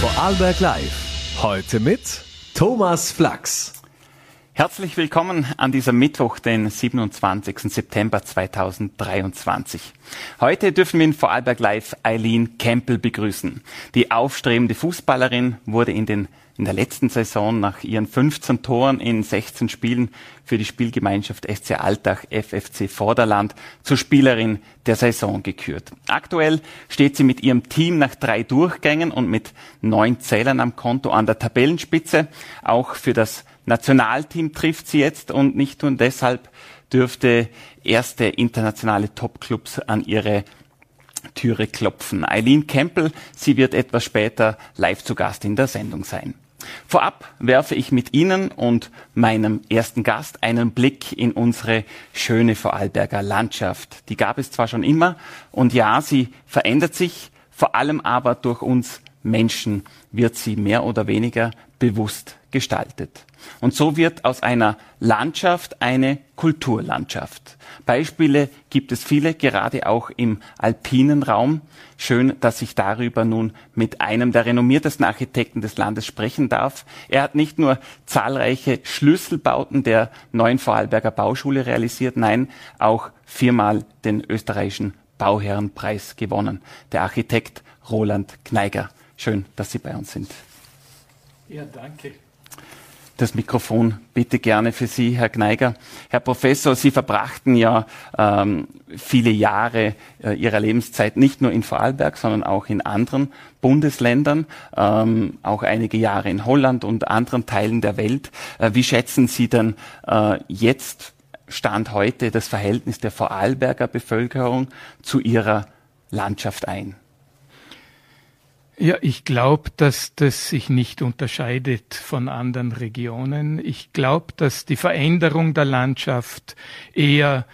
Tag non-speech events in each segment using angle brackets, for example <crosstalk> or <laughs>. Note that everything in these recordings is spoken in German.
Vorarlberg Live. Heute mit Thomas Flachs. Herzlich willkommen an diesem Mittwoch, den 27. September 2023. Heute dürfen wir in Vorarlberg Live Eileen Campbell begrüßen. Die aufstrebende Fußballerin wurde in den in der letzten Saison nach ihren 15 Toren in 16 Spielen für die Spielgemeinschaft SC Altach FFC Vorderland zur Spielerin der Saison gekürt. Aktuell steht sie mit ihrem Team nach drei Durchgängen und mit neun Zählern am Konto an der Tabellenspitze. Auch für das Nationalteam trifft sie jetzt und nicht nur deshalb dürfte erste internationale Topclubs an ihre Türe klopfen. Eileen Campbell, sie wird etwas später live zu Gast in der Sendung sein. Vorab werfe ich mit Ihnen und meinem ersten Gast einen Blick in unsere schöne Vorarlberger Landschaft. Die gab es zwar schon immer und ja, sie verändert sich, vor allem aber durch uns Menschen wird sie mehr oder weniger bewusst gestaltet. Und so wird aus einer Landschaft eine Kulturlandschaft. Beispiele gibt es viele, gerade auch im alpinen Raum. Schön, dass ich darüber nun mit einem der renommiertesten Architekten des Landes sprechen darf. Er hat nicht nur zahlreiche Schlüsselbauten der neuen Vorarlberger Bauschule realisiert, nein, auch viermal den österreichischen Bauherrenpreis gewonnen. Der Architekt Roland Kneiger. Schön, dass Sie bei uns sind. Ja, danke das Mikrofon bitte gerne für Sie, Herr Gneiger. Herr Professor, Sie verbrachten ja ähm, viele Jahre äh, Ihrer Lebenszeit nicht nur in Vorarlberg, sondern auch in anderen Bundesländern, ähm, auch einige Jahre in Holland und anderen Teilen der Welt. Äh, wie schätzen Sie denn äh, jetzt Stand heute das Verhältnis der Vorarlberger Bevölkerung zu ihrer Landschaft ein? Ja, ich glaube, dass das sich nicht unterscheidet von anderen Regionen. Ich glaube, dass die Veränderung der Landschaft eher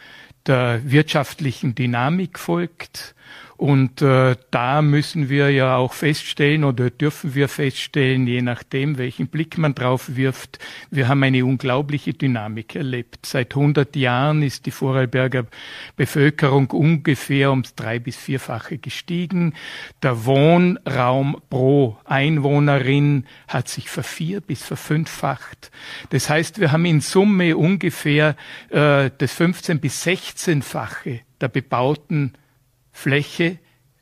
der wirtschaftlichen Dynamik folgt und äh, da müssen wir ja auch feststellen oder dürfen wir feststellen, je nachdem, welchen Blick man drauf wirft, wir haben eine unglaubliche Dynamik erlebt. Seit 100 Jahren ist die Vorarlberger Bevölkerung ungefähr ums drei- bis vierfache gestiegen. Der Wohnraum pro Einwohnerin hat sich vervier- bis verfünffacht. Das heißt, wir haben in Summe ungefähr äh, das 15- bis 16-fache der bebauten Fläche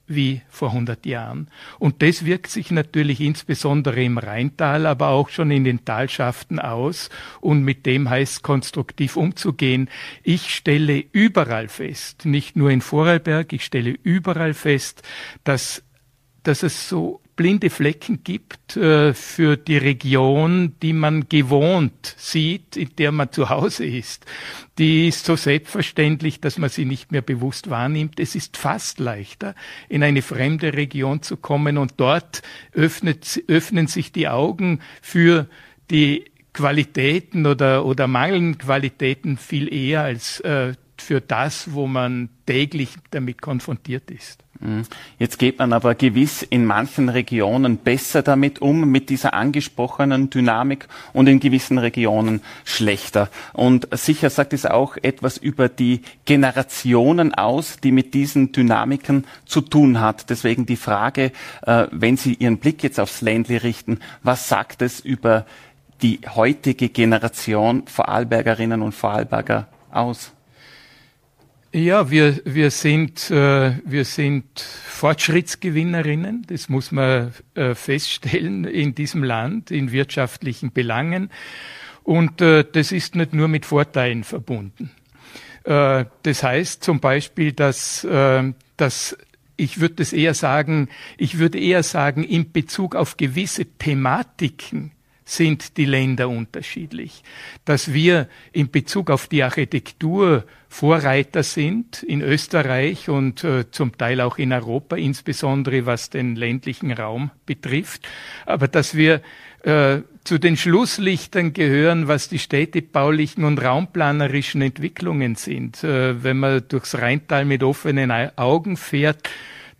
wie vor 100 Jahren. Und das wirkt sich natürlich insbesondere im Rheintal, aber auch schon in den Talschaften aus. Und mit dem heißt konstruktiv umzugehen. Ich stelle überall fest, nicht nur in Vorarlberg, ich stelle überall fest, dass, dass es so blinde Flecken gibt äh, für die Region, die man gewohnt sieht, in der man zu Hause ist. Die ist so selbstverständlich, dass man sie nicht mehr bewusst wahrnimmt. Es ist fast leichter, in eine fremde Region zu kommen und dort öffnet, öffnen sich die Augen für die Qualitäten oder, oder mangelnden Qualitäten viel eher als äh, für das, wo man täglich damit konfrontiert ist. Mhm. Jetzt geht man aber gewiss in manchen Regionen besser damit um, mit dieser angesprochenen Dynamik und in gewissen Regionen schlechter. Und sicher sagt es auch etwas über die Generationen aus, die mit diesen Dynamiken zu tun hat. Deswegen die Frage, äh, wenn Sie Ihren Blick jetzt aufs Ländli richten, was sagt es über die heutige Generation Vorarlbergerinnen und Vorarlberger aus? Ja, wir, wir, sind, äh, wir sind Fortschrittsgewinnerinnen, das muss man äh, feststellen in diesem Land, in wirtschaftlichen Belangen. Und äh, das ist nicht nur mit Vorteilen verbunden. Äh, das heißt zum Beispiel, dass, äh, dass ich würde es eher sagen, ich würde eher sagen, in Bezug auf gewisse Thematiken sind die Länder unterschiedlich. Dass wir in Bezug auf die Architektur Vorreiter sind in Österreich und äh, zum Teil auch in Europa, insbesondere was den ländlichen Raum betrifft, aber dass wir äh, zu den Schlusslichtern gehören, was die städtebaulichen und raumplanerischen Entwicklungen sind. Äh, wenn man durchs Rheintal mit offenen Augen fährt,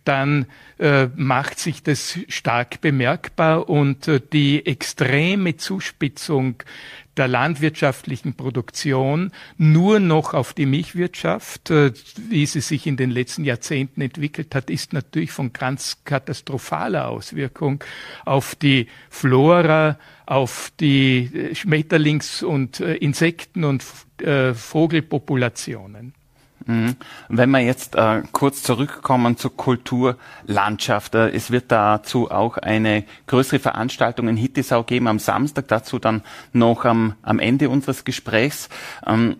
dann äh, macht sich das stark bemerkbar und äh, die extreme Zuspitzung der landwirtschaftlichen Produktion nur noch auf die Milchwirtschaft, äh, wie sie sich in den letzten Jahrzehnten entwickelt hat, ist natürlich von ganz katastrophaler Auswirkung auf die Flora, auf die äh, Schmetterlings- und äh, Insekten- und Vogelpopulationen. Mhm. Wenn wir jetzt äh, kurz zurückkommen zur Kulturlandschaft, äh, es wird dazu auch eine größere Veranstaltung in Hittisau geben am Samstag, dazu dann noch am, am Ende unseres Gesprächs. Ähm,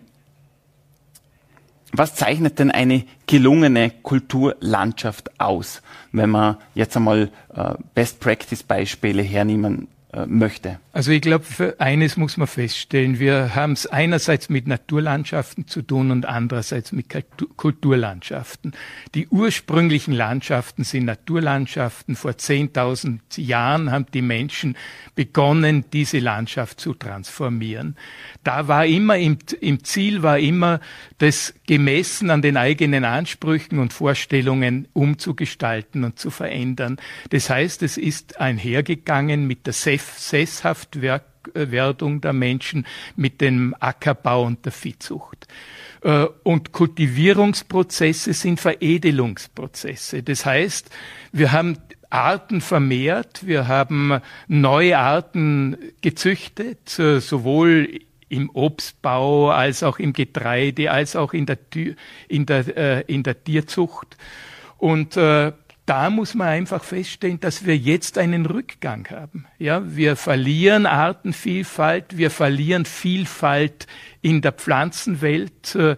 was zeichnet denn eine gelungene Kulturlandschaft aus, wenn wir jetzt einmal äh, Best-Practice-Beispiele hernehmen möchte? Also ich glaube, für eines muss man feststellen. Wir haben es einerseits mit Naturlandschaften zu tun und andererseits mit Kulturlandschaften. Die ursprünglichen Landschaften sind Naturlandschaften. Vor 10.000 Jahren haben die Menschen begonnen, diese Landschaft zu transformieren. Da war immer im, im Ziel war immer, das gemessen an den eigenen Ansprüchen und Vorstellungen umzugestalten und zu verändern. Das heißt, es ist einhergegangen mit der Sesshaftwerdung der Menschen, mit dem Ackerbau und der Viehzucht. Äh, und Kultivierungsprozesse sind Veredelungsprozesse. Das heißt, wir haben Arten vermehrt, wir haben neue Arten gezüchtet, äh, sowohl im Obstbau als auch im Getreide, als auch in der, in der, äh, in der Tierzucht. Und äh, da muss man einfach feststellen, dass wir jetzt einen Rückgang haben. Ja, wir verlieren Artenvielfalt, wir verlieren Vielfalt in der Pflanzenwelt, äh,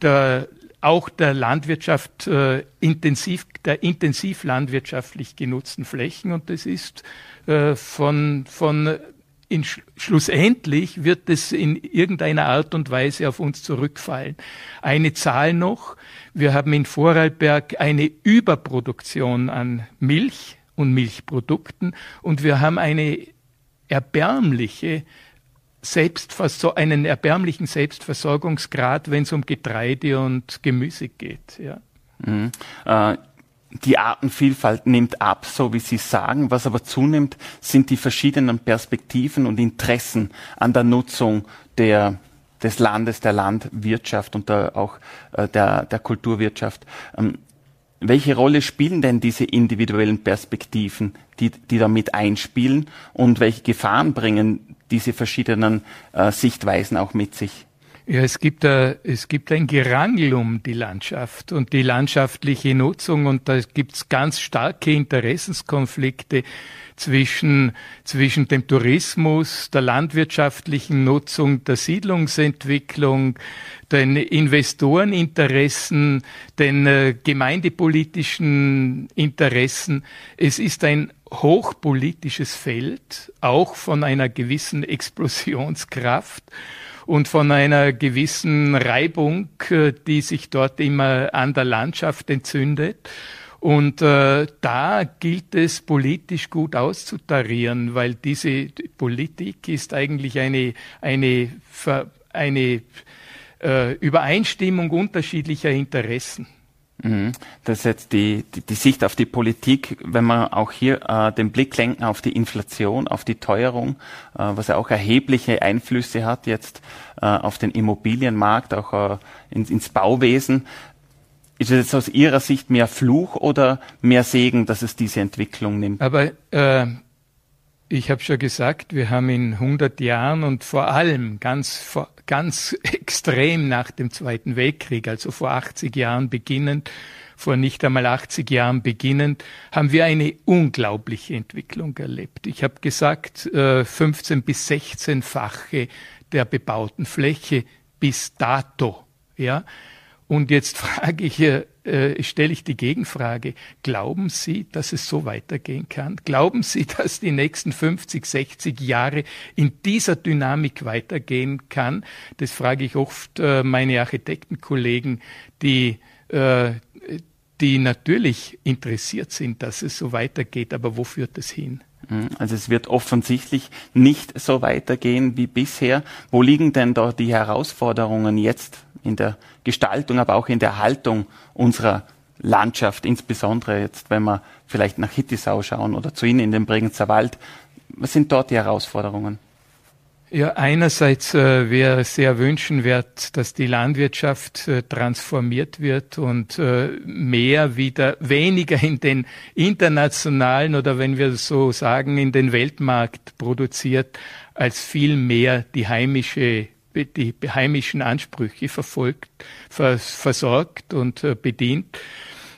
der, auch der Landwirtschaft äh, intensiv, der intensiv landwirtschaftlich genutzten Flächen und das ist äh, von, von in, schlussendlich wird es in irgendeiner Art und Weise auf uns zurückfallen. Eine Zahl noch. Wir haben in Vorarlberg eine Überproduktion an Milch und Milchprodukten und wir haben eine erbärmliche Selbstversor einen erbärmlichen Selbstversorgungsgrad, wenn es um Getreide und Gemüse geht. Ja. Mhm. Äh die Artenvielfalt nimmt ab, so wie Sie sagen. Was aber zunimmt, sind die verschiedenen Perspektiven und Interessen an der Nutzung der, des Landes, der Landwirtschaft und der, auch äh, der, der Kulturwirtschaft. Ähm, welche Rolle spielen denn diese individuellen Perspektiven, die, die da mit einspielen und welche Gefahren bringen diese verschiedenen äh, Sichtweisen auch mit sich? Ja, es gibt, a, es gibt ein Gerangel um die Landschaft und die landschaftliche Nutzung und da gibt's ganz starke Interessenskonflikte zwischen, zwischen dem Tourismus, der landwirtschaftlichen Nutzung, der Siedlungsentwicklung, den Investoreninteressen, den äh, gemeindepolitischen Interessen. Es ist ein hochpolitisches Feld, auch von einer gewissen Explosionskraft und von einer gewissen Reibung, äh, die sich dort immer an der Landschaft entzündet. Und äh, da gilt es politisch gut auszutarieren, weil diese Politik ist eigentlich eine, eine, eine äh, Übereinstimmung unterschiedlicher Interessen. Mhm. Das ist jetzt die, die, die, Sicht auf die Politik, wenn wir auch hier äh, den Blick lenken auf die Inflation, auf die Teuerung, äh, was ja auch erhebliche Einflüsse hat jetzt äh, auf den Immobilienmarkt, auch äh, ins, ins Bauwesen. Ist es jetzt aus Ihrer Sicht mehr Fluch oder mehr Segen, dass es diese Entwicklung nimmt? Aber äh, ich habe schon gesagt, wir haben in 100 Jahren und vor allem ganz, ganz <laughs> extrem nach dem Zweiten Weltkrieg, also vor 80 Jahren beginnend, vor nicht einmal 80 Jahren beginnend, haben wir eine unglaubliche Entwicklung erlebt. Ich habe gesagt, 15 äh, bis 16-fache der bebauten Fläche bis dato. Ja, und jetzt <laughs> frage ich, äh, stelle ich die Gegenfrage. Glauben Sie, dass es so weitergehen kann? Glauben Sie, <laughs> dass die nächsten 50, 60 Jahre in dieser Dynamik weitergehen kann? Das frage ich oft äh, meine Architektenkollegen, die, äh, die natürlich interessiert sind, dass es so weitergeht. Aber wo führt es hin? Mhm. Also es wird offensichtlich nicht so weitergehen wie bisher. Wo liegen denn da die Herausforderungen jetzt in der Gestaltung, aber auch in der Haltung unserer Landschaft, insbesondere jetzt, wenn wir vielleicht nach Hittisau schauen oder zu Ihnen in den Bregenzer Wald. Was sind dort die Herausforderungen? Ja, einerseits äh, wäre sehr wünschenwert, dass die Landwirtschaft äh, transformiert wird und äh, mehr wieder, <laughs> weniger in den internationalen oder wenn wir so sagen, in den Weltmarkt produziert, als viel mehr die heimische die heimischen Ansprüche verfolgt, vers versorgt und äh, bedient.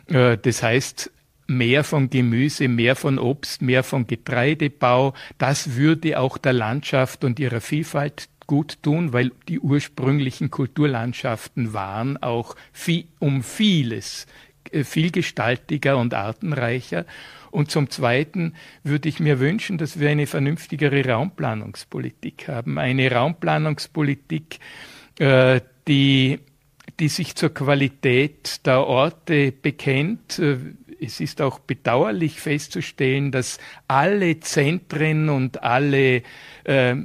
Äh, das heißt, mehr von Gemüse, mehr von Obst, mehr von Getreidebau. Das würde auch der Landschaft und ihrer Vielfalt gut tun, weil die ursprünglichen Kulturlandschaften waren auch um vieles vielgestaltiger und artenreicher. Und zum Zweiten würde ich mir wünschen, dass wir eine vernünftigere Raumplanungspolitik haben. Eine Raumplanungspolitik, äh, die, die sich zur Qualität der Orte bekennt. Äh, es ist auch bedauerlich festzustellen, dass alle Zentren und alle äh,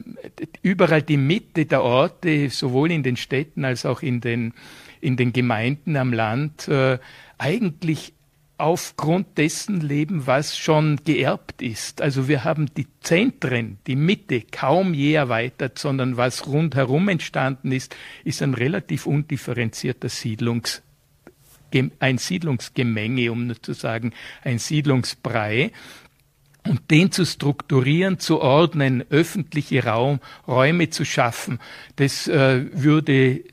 überall die Mitte der Orte, sowohl in den Städten als auch in den in den Gemeinden am Land äh, eigentlich aufgrund dessen leben, was schon geerbt ist. Also wir haben die Zentren, die Mitte kaum je erweitert, sondern was rundherum entstanden ist, ist ein relativ undifferenzierter Siedlungs ein Siedlungsgemenge, um nur zu sagen, ein Siedlungsbrei. Und den zu strukturieren, zu ordnen, öffentliche Raum, Räume zu schaffen, das äh, würde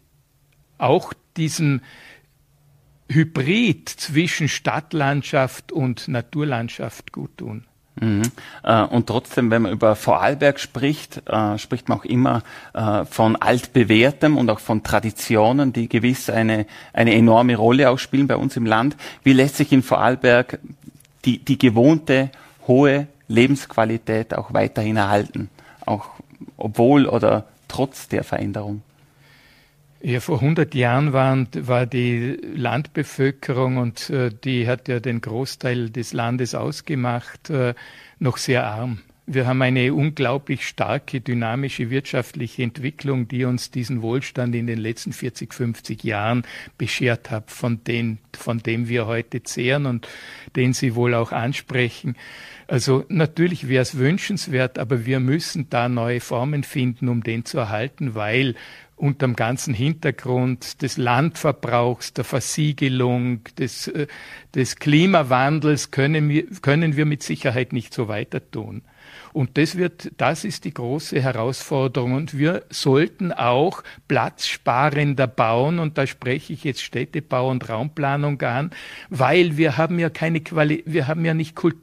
auch diesem Hybrid zwischen Stadtlandschaft und Naturlandschaft gut tun. Mhm. Äh, und trotzdem, wenn man über Vorarlberg spricht, äh, spricht man auch immer äh, von altbewährtem und auch von Traditionen, die gewiss eine, eine enorme Rolle auch spielen bei uns im Land. Wie lässt sich in Vorarlberg die, die gewohnte hohe Lebensqualität auch weiterhin erhalten, auch obwohl oder trotz der Veränderung? Ja, vor 100 Jahren waren, war die Landbevölkerung und äh, die hat ja den Großteil des Landes ausgemacht, äh, noch sehr arm. Wir haben eine unglaublich starke, dynamische wirtschaftliche Entwicklung, die uns diesen Wohlstand in den letzten 40, 50 Jahren beschert hat, von, den, von dem wir heute zehren und den Sie wohl auch ansprechen. Also natürlich wäre es wünschenswert, aber wir müssen da neue Formen finden, um den zu erhalten, weil unterm ganzen Hintergrund des Landverbrauchs, der Versiegelung, des, äh, des Klimawandels können wir, können wir mit Sicherheit nicht so weiter tun. Und das wird, das ist die große Herausforderung. Und wir sollten auch platzsparender bauen. Und da spreche ich jetzt Städtebau und Raumplanung an, weil wir haben ja keine Quali wir haben ja nicht Kultur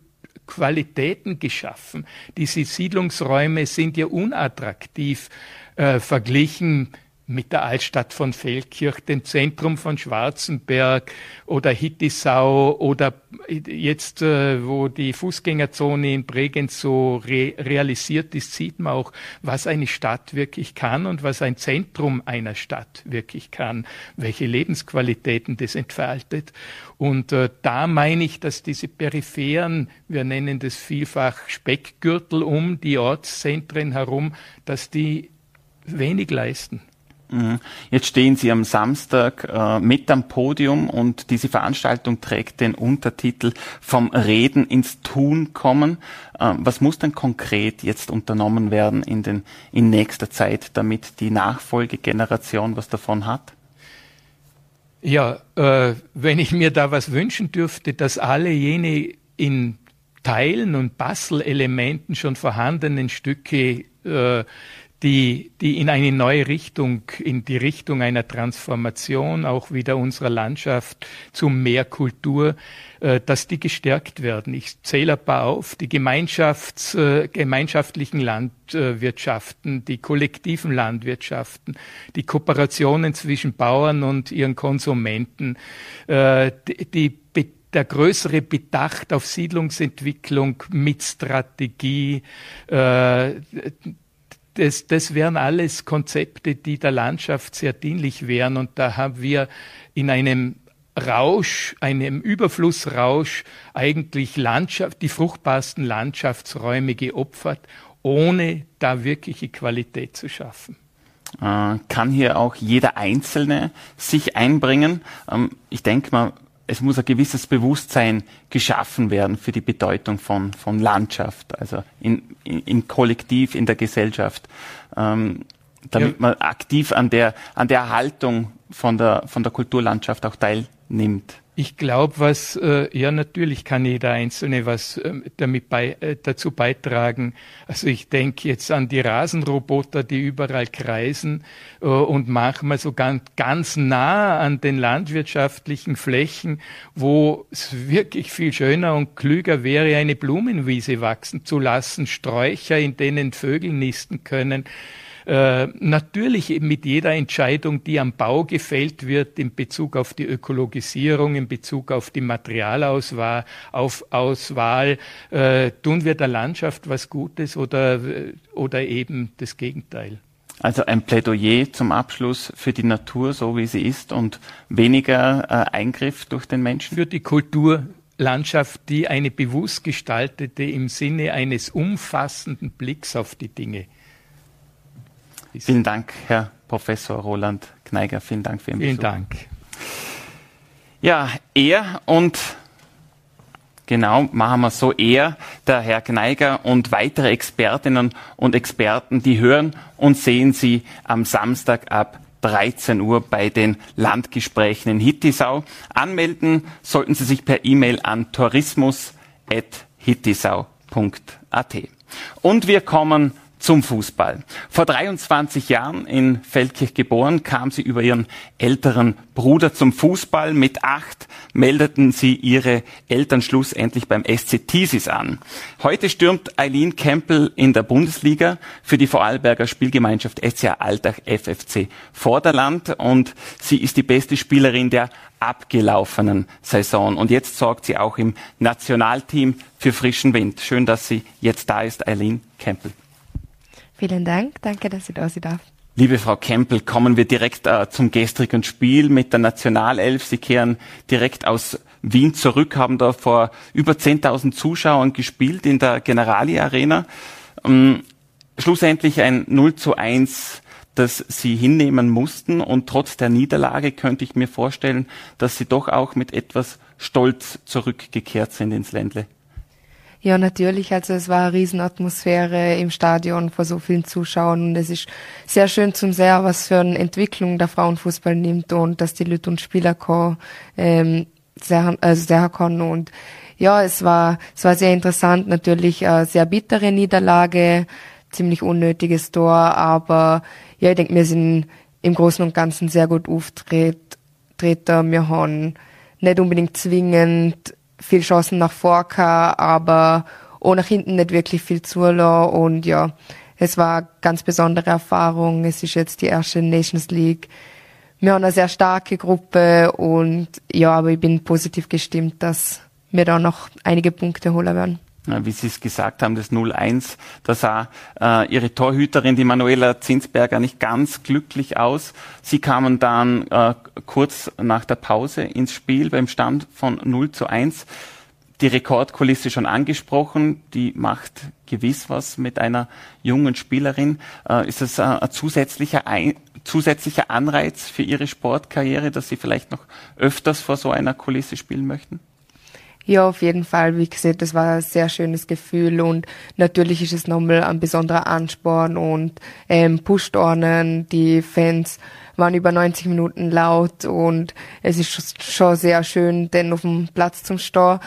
Qualitäten geschaffen. Diese Siedlungsräume sind ja unattraktiv äh, verglichen mit der Altstadt von Feldkirch, dem Zentrum von Schwarzenberg oder Hittisau oder jetzt, äh, wo die Fußgängerzone in Bregenz so re realisiert ist, sieht man auch, was eine Stadt wirklich kann und was ein Zentrum einer Stadt wirklich kann, welche Lebensqualitäten das entfaltet. Und äh, da meine ich, dass diese peripheren, wir nennen das vielfach Speckgürtel um die Ortszentren herum, dass die wenig leisten. Mhm. Jetzt stehen Sie am Samstag äh, mit am Podium und diese Veranstaltung trägt den Untertitel Vom Reden ins Tun kommen. Äh, was muss denn konkret jetzt unternommen werden in, den, in nächster Zeit, damit die Nachfolgegeneration was davon hat? Ja, äh, wenn ich mir da was wünschen dürfte, dass alle jene in Teilen und Bastelelementen schon vorhandenen Stücke äh, die, die in eine neue Richtung, in die Richtung einer Transformation auch wieder unserer Landschaft zu mehr Kultur, äh, dass die gestärkt werden. Ich zähle ein paar auf, die Gemeinschafts, äh, gemeinschaftlichen Landwirtschaften, die kollektiven Landwirtschaften, die Kooperationen zwischen Bauern und ihren Konsumenten, äh, die, der größere Bedacht auf Siedlungsentwicklung mit Strategie, äh, das, das wären alles Konzepte, die der Landschaft sehr dienlich wären. Und da haben wir in einem Rausch, einem Überflussrausch eigentlich Landschaft, die fruchtbarsten Landschaftsräume geopfert, ohne da wirkliche Qualität zu schaffen. Äh, kann hier auch jeder Einzelne sich einbringen? Ähm, ich denke mal, es muss ein gewisses Bewusstsein geschaffen werden für die Bedeutung von, von Landschaft, also in, in, im Kollektiv, in der Gesellschaft, ähm, damit ja. man aktiv an der, an der Erhaltung von der, von der Kulturlandschaft auch teilnimmt. Ich glaube, was äh, ja natürlich kann jeder Einzelne was äh, damit bei, äh, dazu beitragen. Also ich denke jetzt an die Rasenroboter, die überall kreisen äh, und manchmal so ganz, ganz nah an den landwirtschaftlichen Flächen, wo es wirklich viel schöner und klüger wäre, eine Blumenwiese wachsen zu lassen, Sträucher, in denen Vögel nisten können. Äh, natürlich mit jeder Entscheidung, die am Bau gefällt wird, in Bezug auf die Ökologisierung, in Bezug auf die Materialauswahl, auf Auswahl, äh, tun wir der Landschaft was Gutes oder, oder eben das Gegenteil. Also ein Plädoyer zum Abschluss für die Natur, so wie sie ist, und weniger äh, Eingriff durch den Menschen? Für die Kulturlandschaft, die eine bewusst gestaltete im Sinne eines umfassenden Blicks auf die Dinge ist. Vielen Dank, Herr Professor Roland Kneiger. Vielen Dank für Ihren Vielen Besuch. Dank. Ja, er und Genau, machen wir so. Er, der Herr Kneiger und weitere Expertinnen und Experten, die hören und sehen Sie am Samstag ab 13 Uhr bei den Landgesprächen in Hittisau. Anmelden sollten Sie sich per E-Mail an tourismus.hittisau.at. Und wir kommen zum Fußball. Vor 23 Jahren in Feldkirch geboren, kam sie über ihren älteren Bruder zum Fußball. Mit acht meldeten sie ihre Eltern schlussendlich beim SC Thisis an. Heute stürmt Eileen Campbell in der Bundesliga für die Vorarlberger Spielgemeinschaft SCA Altach FFC Vorderland und sie ist die beste Spielerin der abgelaufenen Saison. Und jetzt sorgt sie auch im Nationalteam für frischen Wind. Schön, dass sie jetzt da ist, Eileen Campbell. Vielen Dank, danke, dass ich da sein darf. Liebe Frau Kempel, kommen wir direkt äh, zum gestrigen Spiel mit der Nationalelf. Sie kehren direkt aus Wien zurück, haben da vor über 10.000 Zuschauern gespielt in der Generali Arena. Ähm, schlussendlich ein 0 zu 1 das sie hinnehmen mussten. Und trotz der Niederlage könnte ich mir vorstellen, dass sie doch auch mit etwas Stolz zurückgekehrt sind ins Ländle. Ja, natürlich. Also es war eine Riesenatmosphäre im Stadion vor so vielen Zuschauern und es ist sehr schön zum sehen, was für eine Entwicklung der Frauenfußball nimmt und dass die Leute und Spieler kommen, ähm, sehr, also sehr können und ja, es war, es war sehr interessant, natürlich eine sehr bittere Niederlage, ziemlich unnötiges Tor, aber ja, ich denke, wir sind im Großen und Ganzen sehr gut auftreten. Wir haben nicht unbedingt zwingend viel Chancen nach vor gehabt, aber nach hinten nicht wirklich viel zulassen und ja, es war eine ganz besondere Erfahrung. Es ist jetzt die erste Nations League. Wir haben eine sehr starke Gruppe und ja, aber ich bin positiv gestimmt, dass wir da noch einige Punkte holen werden wie Sie es gesagt haben, das 0-1, da sah äh, Ihre Torhüterin, die Manuela Zinsberger, nicht ganz glücklich aus. Sie kamen dann äh, kurz nach der Pause ins Spiel beim Stand von 0 zu 1. Die Rekordkulisse schon angesprochen, die macht gewiss was mit einer jungen Spielerin. Äh, ist das äh, ein zusätzlicher, ein, zusätzlicher Anreiz für Ihre Sportkarriere, dass Sie vielleicht noch öfters vor so einer Kulisse spielen möchten? Ja, auf jeden Fall. Wie gesagt, das war ein sehr schönes Gefühl und natürlich ist es nochmal ein besonderer Ansporn und ähm, pusht einen. Die Fans waren über 90 Minuten laut und es ist schon sehr schön, denn auf dem Platz zum Stehen.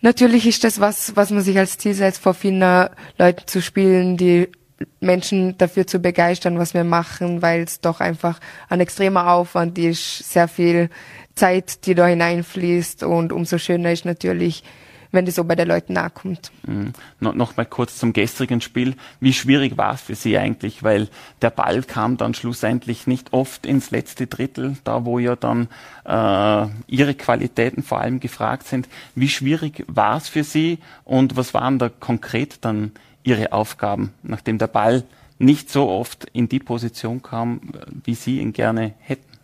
Natürlich ist das was, was man sich als Ziel setzt, vor vielen Leuten zu spielen, die Menschen dafür zu begeistern, was wir machen, weil es doch einfach ein extremer Aufwand ist, sehr viel Zeit, die da hineinfließt und umso schöner ist natürlich, wenn das so bei den Leuten nachkommt. Mhm. No, noch kurz zum gestrigen Spiel. Wie schwierig war es für Sie eigentlich? Weil der Ball kam dann schlussendlich nicht oft ins letzte Drittel, da wo ja dann äh, Ihre Qualitäten vor allem gefragt sind. Wie schwierig war es für Sie und was waren da konkret dann Ihre Aufgaben, nachdem der Ball nicht so oft in die Position kam, wie Sie ihn gerne hätten?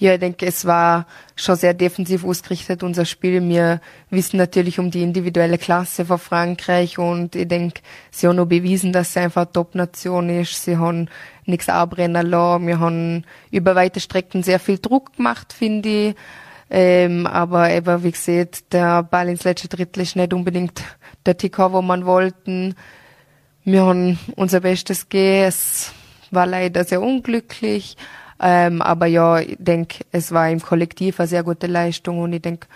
Ja, ich denke, es war schon sehr defensiv ausgerichtet, unser Spiel. Wir wissen natürlich um die individuelle Klasse von Frankreich und ich denke, sie haben noch bewiesen, dass sie einfach Top-Nation ist. Sie haben nichts abbrennen lassen. Wir haben über weite Strecken sehr viel Druck gemacht, finde ich. Ähm, aber eben, wie gesagt, der Ball ins letzte Drittel ist nicht unbedingt der Ticker, wo man wollten. Wir haben unser Bestes gegeben. Es war leider sehr unglücklich. Ähm, aber ja, ich denke, es war im Kollektiv eine sehr gute Leistung und ich denke,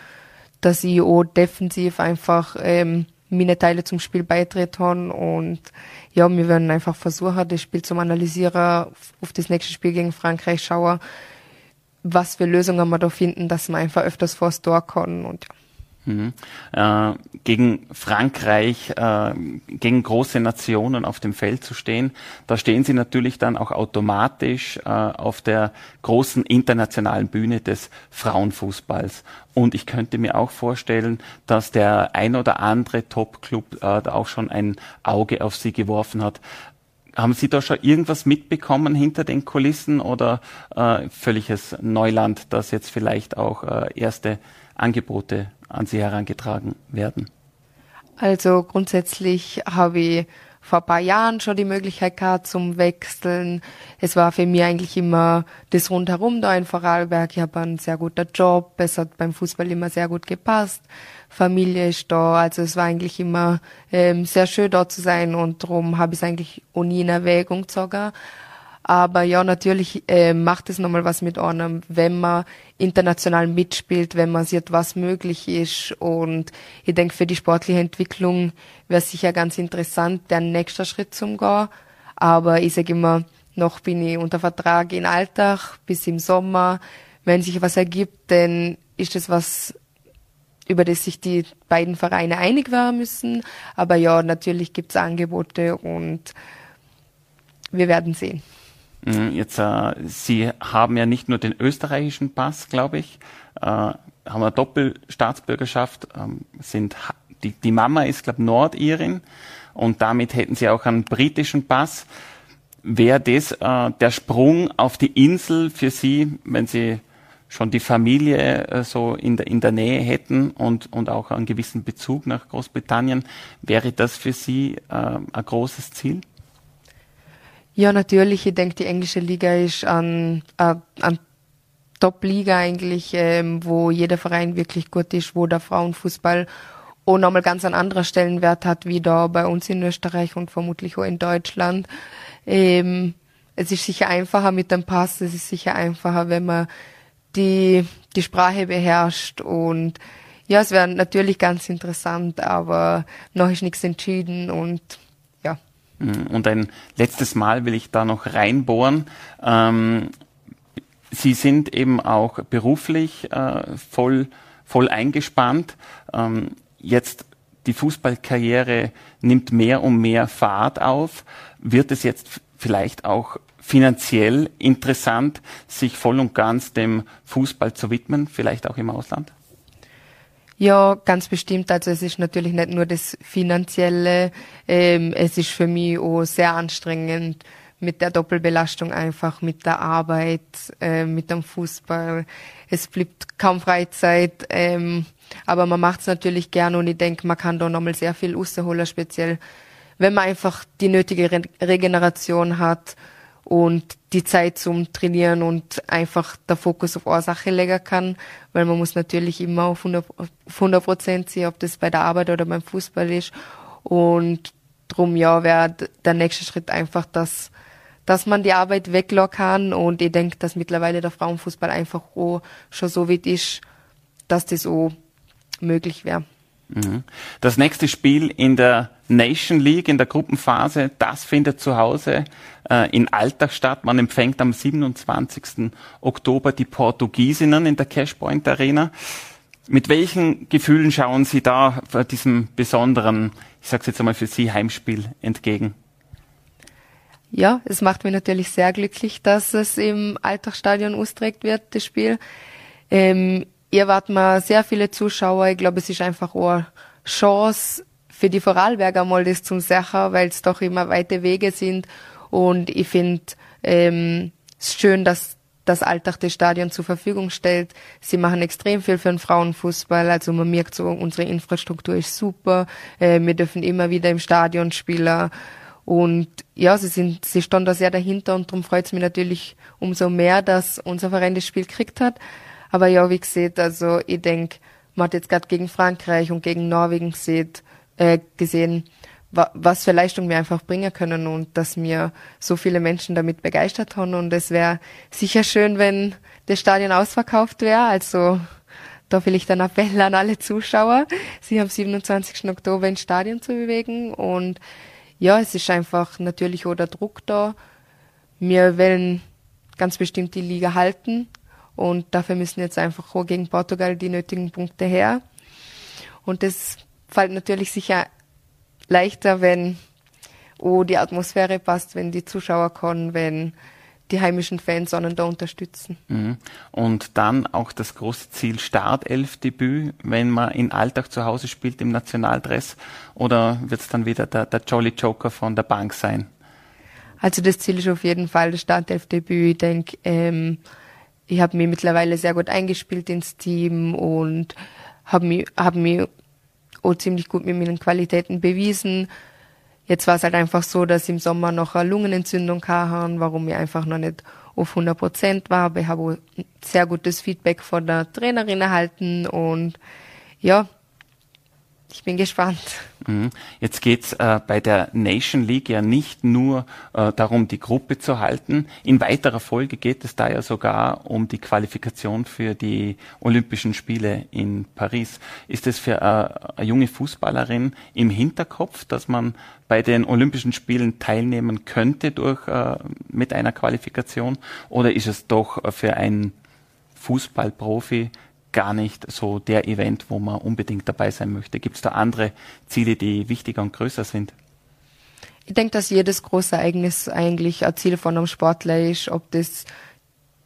dass ich auch defensiv einfach ähm, meine Teile zum Spiel beitreten haben und ja, wir werden einfach versuchen, das Spiel zum Analysieren, auf das nächste Spiel gegen Frankreich schauen, was für Lösungen wir da finden, dass man einfach öfters vor das Tor kann und ja. Mhm. Äh, gegen Frankreich, äh, gegen große Nationen auf dem Feld zu stehen, da stehen sie natürlich dann auch automatisch äh, auf der großen internationalen Bühne des Frauenfußballs. Und ich könnte mir auch vorstellen, dass der ein oder andere Top-Club äh, auch schon ein Auge auf sie geworfen hat. Haben Sie da schon irgendwas mitbekommen hinter den Kulissen oder äh, völliges Neuland, dass jetzt vielleicht auch äh, erste Angebote an Sie herangetragen werden? Also grundsätzlich habe ich vor ein paar Jahren schon die Möglichkeit gehabt zum Wechseln. Es war für mich eigentlich immer das rundherum da in Vorarlberg. Ich habe einen sehr guten Job. Es hat beim Fußball immer sehr gut gepasst. Familie ist da. Also es war eigentlich immer ähm, sehr schön da zu sein und darum habe ich es eigentlich nie in Erwägung gezogen. Aber ja, natürlich äh, macht es nochmal was mit einem, wenn man international mitspielt, wenn man sieht, was möglich ist. Und ich denke, für die sportliche Entwicklung wäre sicher ganz interessant, der nächste Schritt zum Gehen. Aber ich sage immer, noch bin ich unter Vertrag in Alltag bis im Sommer. Wenn sich was ergibt, dann ist das was, über das sich die beiden Vereine einig werden müssen. Aber ja, natürlich gibt es Angebote und wir werden sehen. Mhm, jetzt, äh, Sie haben ja nicht nur den österreichischen Pass, glaube ich, äh, haben eine Doppelstaatsbürgerschaft, ähm, sind die, die Mama ist, glaube Nordirin und damit hätten Sie auch einen britischen Pass. Wäre das äh, der Sprung auf die Insel für Sie, wenn Sie schon die Familie äh, so in der, in der Nähe hätten und, und auch einen gewissen Bezug nach Großbritannien, wäre das für Sie äh, ein großes Ziel? Ja, natürlich. Ich denke, die englische Liga ist an, an, an Top-Liga eigentlich, ähm, wo jeder Verein wirklich gut ist, wo der Frauenfußball auch nochmal ganz einen anderen Stellenwert hat, wie da bei uns in Österreich und vermutlich auch in Deutschland. Ähm, es ist sicher einfacher mit dem Pass, es ist sicher einfacher, wenn man die, die Sprache beherrscht und ja, es wäre natürlich ganz interessant, aber noch ist nichts entschieden und. Und ein letztes Mal will ich da noch reinbohren. Ähm, Sie sind eben auch beruflich äh, voll, voll eingespannt. Ähm, jetzt die Fußballkarriere nimmt mehr und mehr Fahrt auf. Wird es jetzt vielleicht auch finanziell interessant, sich voll und ganz dem Fußball zu widmen, vielleicht auch im Ausland? Ja, ganz bestimmt. Also es ist natürlich nicht nur das Finanzielle, ähm, es ist für mich auch sehr anstrengend mit der Doppelbelastung einfach, mit der Arbeit, äh, mit dem Fußball. Es bleibt kaum Freizeit, ähm, aber man macht es natürlich gern und ich denke, man kann da nochmal sehr viel rausholen, speziell wenn man einfach die nötige Re Regeneration hat und die Zeit zum Trainieren und einfach der Fokus auf Ursache legen kann, weil man muss natürlich immer auf 100 Prozent sein, ob das bei der Arbeit oder beim Fußball ist. Und drum ja wäre der nächste Schritt einfach, dass dass man die Arbeit weglassen kann und ich denke, dass mittlerweile der Frauenfußball einfach auch schon so weit ist, dass das auch möglich wäre. Mhm. Das nächste Spiel in der Nation League, in der Gruppenphase, das findet zu Hause äh, in Alltag statt. Man empfängt am 27. Oktober die Portugiesinnen in der Cashpoint Arena. Mit welchen Gefühlen schauen Sie da vor diesem besonderen, ich sage jetzt einmal für Sie, Heimspiel entgegen? Ja, es macht mich natürlich sehr glücklich, dass es im Alltagsstadion austrägt wird, das Spiel. Ähm, wart mal sehr viele Zuschauer. Ich glaube, es ist einfach eine Chance für die Vorarlberger mal das zum Sachen, weil es doch immer weite Wege sind. Und ich finde ähm, es schön, dass das Alltag des Stadion zur Verfügung stellt. Sie machen extrem viel für den Frauenfußball. Also man merkt so, unsere Infrastruktur ist super. Äh, wir dürfen immer wieder im Stadion spielen. Und ja, sie sind, sie standen da sehr dahinter und darum freut es mich natürlich umso mehr, dass unser Verein das Spiel gekriegt hat. Aber ja, wie gesagt, also ich denke, man hat jetzt gerade gegen Frankreich und gegen Norwegen gesehen, äh, gesehen, wa was für Leistung wir einfach bringen können und dass mir so viele Menschen damit begeistert haben. Und es wäre sicher schön, wenn das Stadion ausverkauft wäre. Also da will ich dann Appell an alle Zuschauer, sich am 27. Oktober ins Stadion zu bewegen. Und ja, es ist einfach natürlich auch der Druck da. Wir wollen ganz bestimmt die Liga halten und dafür müssen jetzt einfach gegen Portugal die nötigen Punkte her. Und das fällt natürlich sicher leichter, wenn oh, die Atmosphäre passt, wenn die Zuschauer kommen, wenn die heimischen Fans da unterstützen. Mhm. Und dann auch das große Ziel Startelf-Debüt, wenn man in Alltag zu Hause spielt im Nationaldress, oder wird es dann wieder der, der Jolly Joker von der Bank sein? Also das Ziel ist auf jeden Fall das Startelf-Debüt. Ich denke, ähm, ich habe mich mittlerweile sehr gut eingespielt ins Team und habe mich, hab mich auch ziemlich gut mit meinen Qualitäten bewiesen. Jetzt war es halt einfach so, dass ich im Sommer noch eine Lungenentzündung hatte, warum ich einfach noch nicht auf 100 Prozent war. Aber ich habe sehr gutes Feedback von der Trainerin erhalten und ja, ich bin gespannt. Mhm. Jetzt geht's äh, bei der Nation League ja nicht nur äh, darum, die Gruppe zu halten. In weiterer Folge geht es da ja sogar um die Qualifikation für die Olympischen Spiele in Paris. Ist es für äh, eine junge Fußballerin im Hinterkopf, dass man bei den Olympischen Spielen teilnehmen könnte durch, äh, mit einer Qualifikation? Oder ist es doch für einen Fußballprofi gar nicht so der Event, wo man unbedingt dabei sein möchte? Gibt es da andere Ziele, die wichtiger und größer sind? Ich denke, dass jedes große Ereignis eigentlich ein Ziel von einem Sportler ist, ob das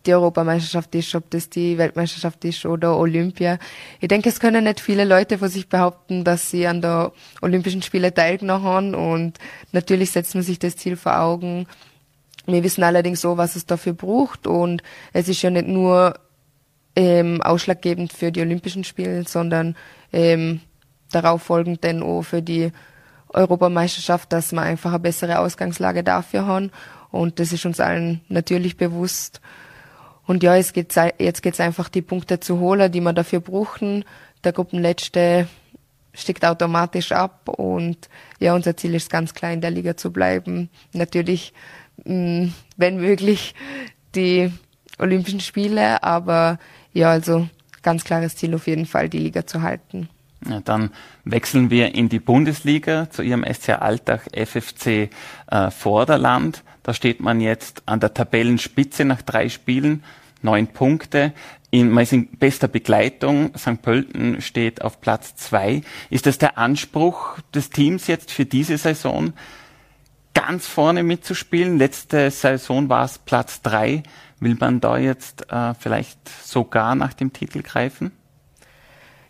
die Europameisterschaft ist, ob das die Weltmeisterschaft ist oder Olympia. Ich denke, es können nicht viele Leute von sich behaupten, dass sie an der Olympischen Spiele teilgenommen haben und natürlich setzt man sich das Ziel vor Augen. Wir wissen allerdings so, was es dafür braucht und es ist ja nicht nur ähm, ausschlaggebend für die Olympischen Spiele, sondern ähm, darauf folgend dann auch für die Europameisterschaft, dass wir einfach eine bessere Ausgangslage dafür haben. Und das ist uns allen natürlich bewusst. Und ja, es geht, jetzt geht's einfach, die Punkte zu holen, die wir dafür brauchen. Der Gruppenletzte steckt automatisch ab und ja, unser Ziel ist ganz klar in der Liga zu bleiben. Natürlich, mh, wenn möglich, die Olympischen Spiele, aber ja, also ganz klares Ziel auf jeden Fall, die Liga zu halten. Ja, dann wechseln wir in die Bundesliga zu ihrem SC Alltag FFC äh, Vorderland. Da steht man jetzt an der Tabellenspitze nach drei Spielen, neun Punkte. In, man ist in bester Begleitung. St. Pölten steht auf Platz zwei. Ist das der Anspruch des Teams jetzt für diese Saison, ganz vorne mitzuspielen? Letzte Saison war es Platz drei. Will man da jetzt äh, vielleicht sogar nach dem Titel greifen?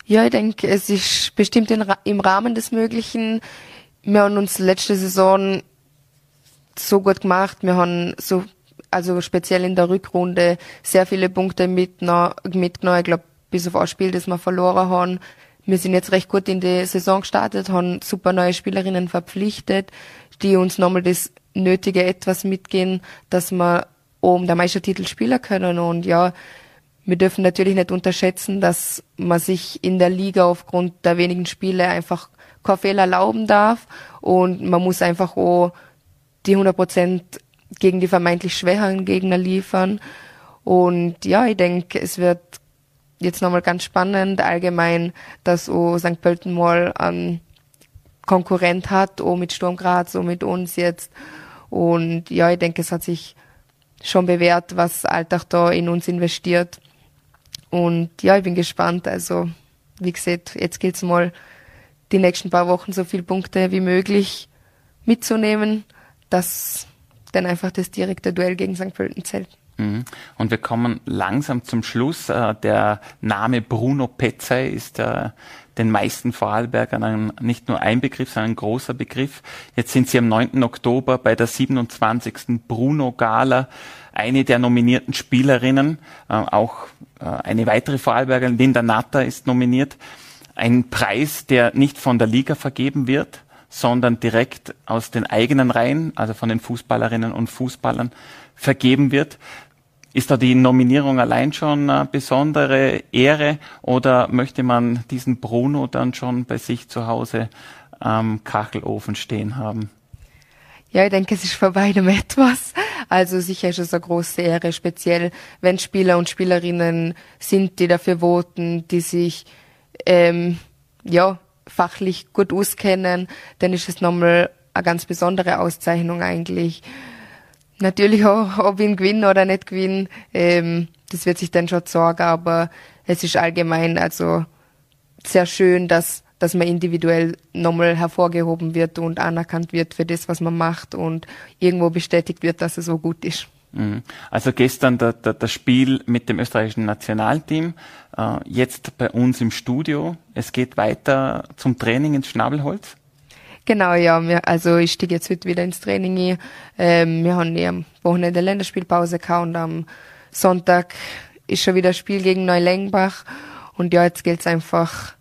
Ja, ich denke, es ist bestimmt in, im Rahmen des Möglichen. Wir haben uns letzte Saison so gut gemacht. Wir haben so, also speziell in der Rückrunde sehr viele Punkte mitgenommen. Ich glaube, bis auf ein Spiel, das wir verloren haben. Wir sind jetzt recht gut in die Saison gestartet, haben super neue Spielerinnen verpflichtet, die uns nochmal das nötige etwas mitgehen, dass wir um der Meistertitel spielen können. Und ja, wir dürfen natürlich nicht unterschätzen, dass man sich in der Liga aufgrund der wenigen Spiele einfach keinen Fehler erlauben darf. Und man muss einfach auch die 100 Prozent gegen die vermeintlich schwächeren Gegner liefern. Und ja, ich denke, es wird jetzt nochmal ganz spannend allgemein, dass auch St. Pölten mal einen Konkurrent hat, auch mit Sturm Graz, auch mit uns jetzt. Und ja, ich denke, es hat sich schon bewährt, was Alltag da in uns investiert. Und ja, ich bin gespannt. Also, wie gesagt, jetzt geht's mal die nächsten paar Wochen so viele Punkte wie möglich mitzunehmen, dass dann einfach das direkte Duell gegen St. Pölten zählt. Mhm. Und wir kommen langsam zum Schluss. Äh, der Name Bruno Petzey ist äh, den meisten Vorarlbergern nicht nur ein Begriff, sondern ein großer Begriff. Jetzt sind Sie am 9. Oktober bei der 27. Bruno Gala eine der nominierten Spielerinnen. Äh, auch eine weitere Vorarlbergerin, Linda Natter, ist nominiert. Ein Preis, der nicht von der Liga vergeben wird, sondern direkt aus den eigenen Reihen, also von den Fußballerinnen und Fußballern vergeben wird. Ist da die Nominierung allein schon eine besondere Ehre oder möchte man diesen Bruno dann schon bei sich zu Hause am Kachelofen stehen haben? Ja, ich denke, es ist für beidem <laughs> etwas. Also sicher ist es eine große Ehre, speziell wenn Spieler und Spielerinnen sind, die dafür voten, die sich ähm, ja fachlich gut auskennen, dann ist es nochmal eine ganz besondere Auszeichnung eigentlich. Natürlich <laughs> ob ich ihn gewinne oder nicht gewinne, ähm, das wird sich dann schon sorgen, aber es ist allgemein also sehr schön, dass, dass man individuell nochmal hervorgehoben wird und anerkannt wird für das, was man macht und irgendwo bestätigt wird, dass es so gut ist. Mhm. Also gestern der, der, das Spiel mit dem österreichischen Nationalteam, äh, jetzt bei uns im Studio. Es geht weiter zum Training ins Schnabelholz. Genau, ja. Wir, also ich steige jetzt wieder ins Training Ähm, wir haben ja am Wochenende Länderspielpause gehabt und am Sonntag ist schon wieder ein Spiel gegen Neulengbach. Und ja, jetzt gilt es einfach,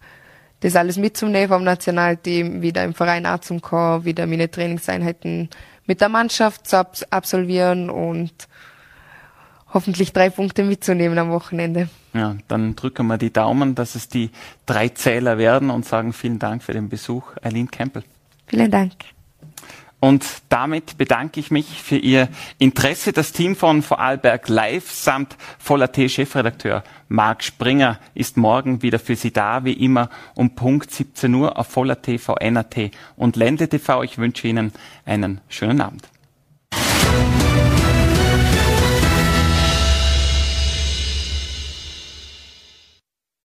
das alles mitzunehmen vom Nationalteam, wieder im Verein anzukommen, wieder meine Trainingseinheiten mit der Mannschaft zu ab absolvieren und hoffentlich drei Punkte mitzunehmen am Wochenende. Ja, dann drücken wir die Daumen, dass es die drei Zähler werden und sagen vielen Dank für den Besuch, Eileen Campbell. Vielen Dank. Und damit bedanke ich mich für Ihr Interesse. Das Team von Vorarlberg Live samt Voller T-Chefredakteur Marc Springer ist morgen wieder für Sie da, wie immer um Punkt 17 Uhr auf Voller TV, NAT und Ländle TV. Ich wünsche Ihnen einen schönen Abend.